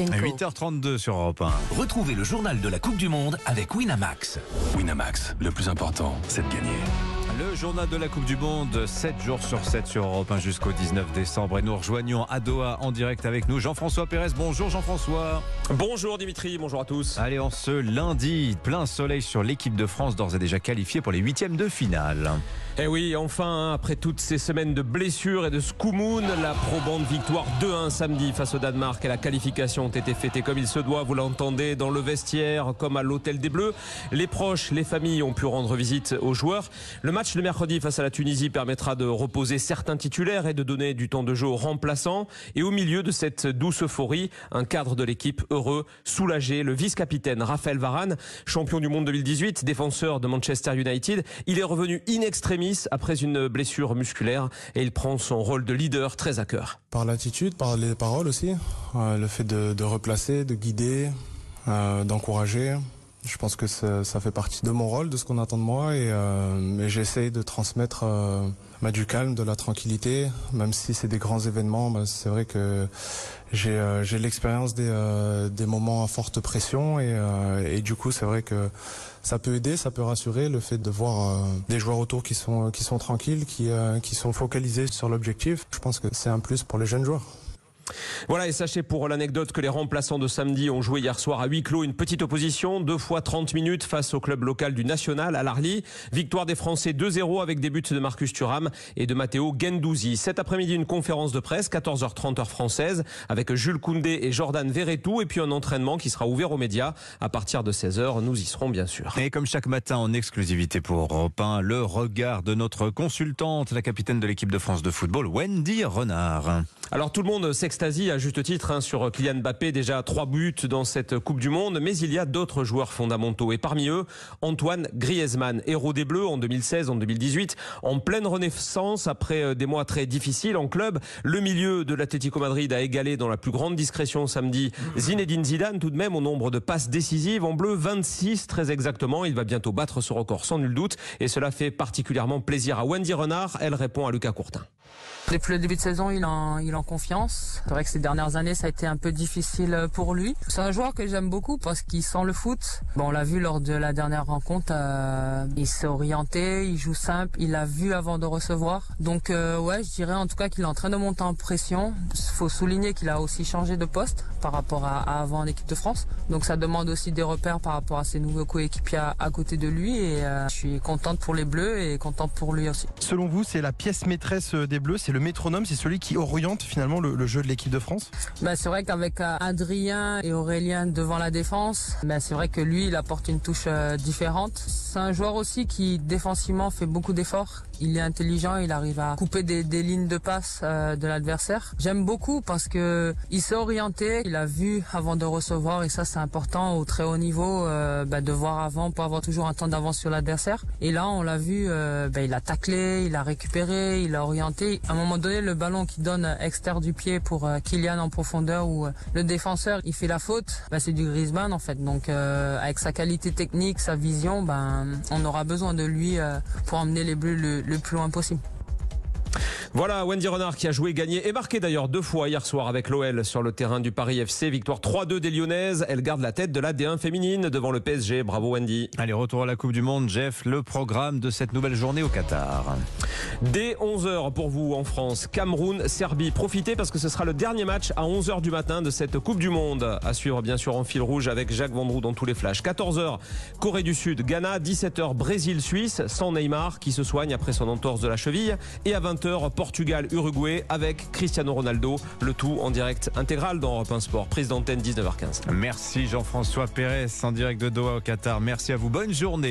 Inco. 8h32 sur Europe 1. Retrouvez le journal de la Coupe du Monde avec Winamax. Winamax, le plus important, c'est de gagner. Le journal de la Coupe du Monde, 7 jours sur 7 sur Europe 1 jusqu'au 19 décembre. Et nous rejoignons à Doha en direct avec nous Jean-François Pérez. Bonjour Jean-François. Bonjour Dimitri, bonjour à tous. Allez, en ce lundi, plein soleil sur l'équipe de France, d'ores et déjà qualifiée pour les huitièmes de finale. Eh oui, enfin, après toutes ces semaines de blessures et de scoumoun, la probante victoire 2-1 samedi face au Danemark et la qualification ont été fêtées comme il se doit. Vous l'entendez dans le vestiaire, comme à l'hôtel des Bleus. Les proches, les familles ont pu rendre visite aux joueurs. Le match de mercredi face à la Tunisie permettra de reposer certains titulaires et de donner du temps de jeu aux remplaçants. Et au milieu de cette douce euphorie, un cadre de l'équipe heureux, soulagé, le vice-capitaine Raphaël Varane, champion du monde 2018, défenseur de Manchester United. Il est revenu in extremis après une blessure musculaire et il prend son rôle de leader très à cœur. Par l'attitude, par les paroles aussi, euh, le fait de, de, replacer, de guider, euh, d'encourager. Je pense que ça, fait partie de mon rôle, de ce qu'on attend de moi et, euh, et j'essaye de transmettre euh, du calme, de la tranquillité, même si c'est des grands événements. Bah, c'est vrai que j'ai euh, l'expérience des, euh, des, moments à forte pression et, et du coup c'est vrai que ça peut aider, ça peut rassurer le fait de voir des joueurs autour qui sont, qui sont tranquilles, qui, qui sont focalisés sur l'objectif. Je pense que c'est un plus pour les jeunes joueurs. Voilà, et sachez pour l'anecdote que les remplaçants de samedi ont joué hier soir à huis clos une petite opposition, deux fois 30 minutes face au club local du National à l'Arly. Victoire des Français 2-0 avec des buts de Marcus Thuram et de Matteo Gendouzi. Cet après-midi, une conférence de presse, 14h30 heure française, avec Jules Koundé et Jordan Verretou, et puis un entraînement qui sera ouvert aux médias à partir de 16h. Nous y serons bien sûr. Et comme chaque matin en exclusivité pour Europe 1, le regard de notre consultante, la capitaine de l'équipe de France de football, Wendy Renard. Alors tout le monde s'extasie à juste titre hein, sur Kylian Mbappé, déjà trois buts dans cette Coupe du Monde, mais il y a d'autres joueurs fondamentaux et parmi eux Antoine Griezmann, héros des Bleus en 2016, en 2018, en pleine renaissance après des mois très difficiles en club. Le milieu de l'Atlético Madrid a égalé dans la plus grande discrétion samedi Zinedine Zidane tout de même au nombre de passes décisives en bleu 26 très exactement. Il va bientôt battre ce record sans nul doute et cela fait particulièrement plaisir à Wendy Renard. Elle répond à Lucas Courtin. Depuis le début de saison, il en, en confiance. C'est vrai que ces dernières années, ça a été un peu difficile pour lui. C'est un joueur que j'aime beaucoup parce qu'il sent le foot. Bon, on l'a vu lors de la dernière rencontre. Euh, il s'est orienté, il joue simple, il a vu avant de recevoir. Donc, euh, ouais, je dirais en tout cas qu'il est en train de monter en pression. Il faut souligner qu'il a aussi changé de poste par rapport à, avant en équipe de France. Donc, ça demande aussi des repères par rapport à ses nouveaux coéquipiers à, à, côté de lui. Et euh, je suis contente pour les Bleus et contente pour lui aussi. Selon vous, c'est la pièce maîtresse des Bleus, c'est le métronome, c'est celui qui oriente finalement le, jeu de l'équipe de France bah, C'est vrai qu'avec euh, Adrien et Aurélien devant la défense, bah, c'est vrai que lui, il apporte une touche euh, différente. C'est un joueur aussi qui défensivement fait beaucoup d'efforts. Il est intelligent, il arrive à couper des, des lignes de passe euh, de l'adversaire. J'aime beaucoup parce que il s'est orienté, il a vu avant de recevoir et ça c'est important au très haut niveau bah, de voir avant pour avoir toujours un temps d'avance sur l'adversaire. Et là on l'a vu, bah, il a taclé, il a récupéré, il a orienté. À un moment donné le ballon qui donne extérieur du pied pour euh, Kylian en profondeur ou euh, le défenseur il fait la faute, bah, c'est du Griezmann en fait. Donc euh, avec sa qualité technique, sa vision, ben on aura besoin de lui euh, pour emmener les Bleus le, le plus loin possible. Voilà Wendy Renard qui a joué, gagné et marqué d'ailleurs deux fois hier soir avec l'OL sur le terrain du Paris FC. Victoire 3-2 des Lyonnaises. Elle garde la tête de la D1 féminine devant le PSG. Bravo Wendy. Allez, retour à la Coupe du Monde. Jeff, le programme de cette nouvelle journée au Qatar. Dès 11h pour vous en France, Cameroun, Serbie. Profitez parce que ce sera le dernier match à 11h du matin de cette Coupe du Monde. À suivre bien sûr en fil rouge avec Jacques Vendroux dans tous les flashs. 14h, Corée du Sud, Ghana. 17h, Brésil, Suisse, sans Neymar qui se soigne après son entorse de la cheville. Et à 20h, Portugal, Uruguay avec Cristiano Ronaldo. Le tout en direct intégral dans Europe 1 Sport. Prise d'antenne 19h15. Merci Jean-François Pérez en direct de Doha au Qatar. Merci à vous. Bonne journée.